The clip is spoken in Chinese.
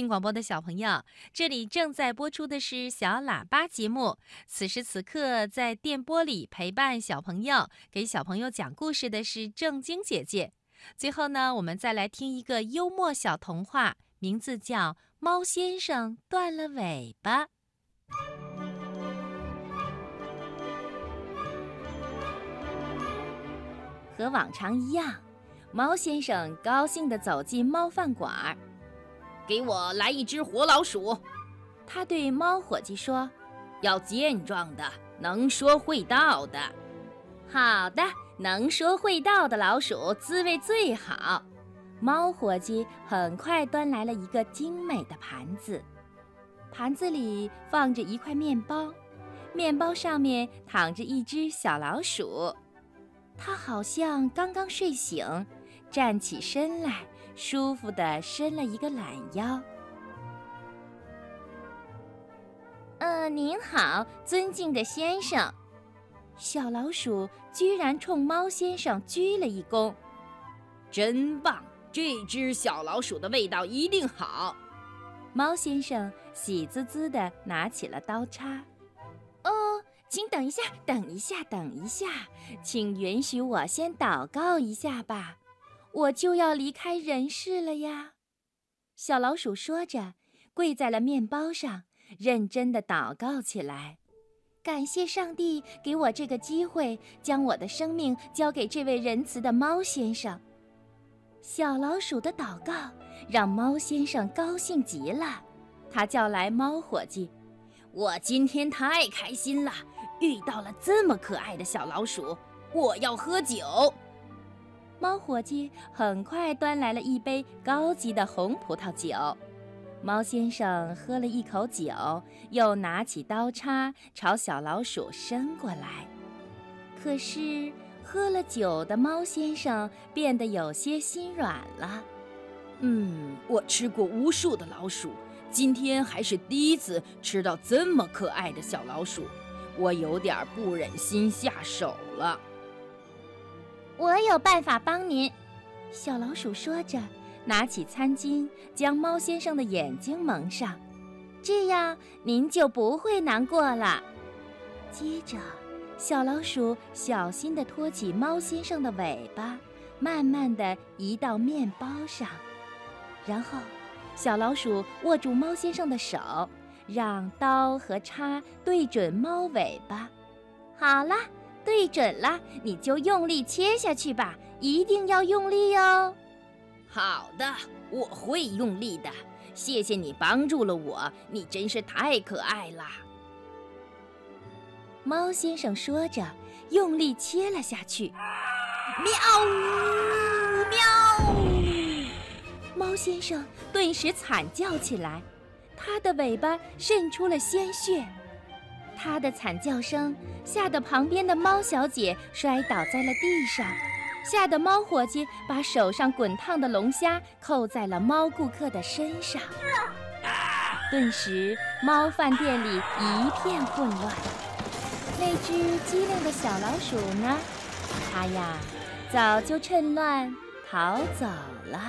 听广播的小朋友，这里正在播出的是小喇叭节目。此时此刻，在电波里陪伴小朋友、给小朋友讲故事的是正晶姐姐。最后呢，我们再来听一个幽默小童话，名字叫《猫先生断了尾巴》。和往常一样，猫先生高兴地走进猫饭馆。给我来一只活老鼠，他对猫伙计说：“要健壮的，能说会道的。”好的，能说会道的老鼠滋味最好。猫伙计很快端来了一个精美的盘子，盘子里放着一块面包，面包上面躺着一只小老鼠，它好像刚刚睡醒，站起身来。舒服的伸了一个懒腰。呃，您好，尊敬的先生。小老鼠居然冲猫先生鞠了一躬。真棒，这只小老鼠的味道一定好。猫先生喜滋滋地拿起了刀叉。哦，请等一下，等一下，等一下，请允许我先祷告一下吧。我就要离开人世了呀，小老鼠说着，跪在了面包上，认真的祷告起来。感谢上帝给我这个机会，将我的生命交给这位仁慈的猫先生。小老鼠的祷告让猫先生高兴极了，他叫来猫伙计：“我今天太开心了，遇到了这么可爱的小老鼠，我要喝酒。”猫伙计很快端来了一杯高级的红葡萄酒，猫先生喝了一口酒，又拿起刀叉朝小老鼠伸过来。可是喝了酒的猫先生变得有些心软了。嗯，我吃过无数的老鼠，今天还是第一次吃到这么可爱的小老鼠，我有点不忍心下手了。我有办法帮您，小老鼠说着，拿起餐巾将猫先生的眼睛蒙上，这样您就不会难过了。接着，小老鼠小心地托起猫先生的尾巴，慢慢地移到面包上，然后，小老鼠握住猫先生的手，让刀和叉对准猫尾巴。好了。对准了，你就用力切下去吧，一定要用力哦。好的，我会用力的。谢谢你帮助了我，你真是太可爱了。猫先生说着，用力切了下去。喵呜喵！猫先生顿时惨叫起来，它的尾巴渗出了鲜血。他的惨叫声吓得旁边的猫小姐摔倒在了地上，吓得猫伙计把手上滚烫的龙虾扣在了猫顾客的身上。顿时，猫饭店里一片混乱。那只机灵的小老鼠呢？它呀，早就趁乱逃走了。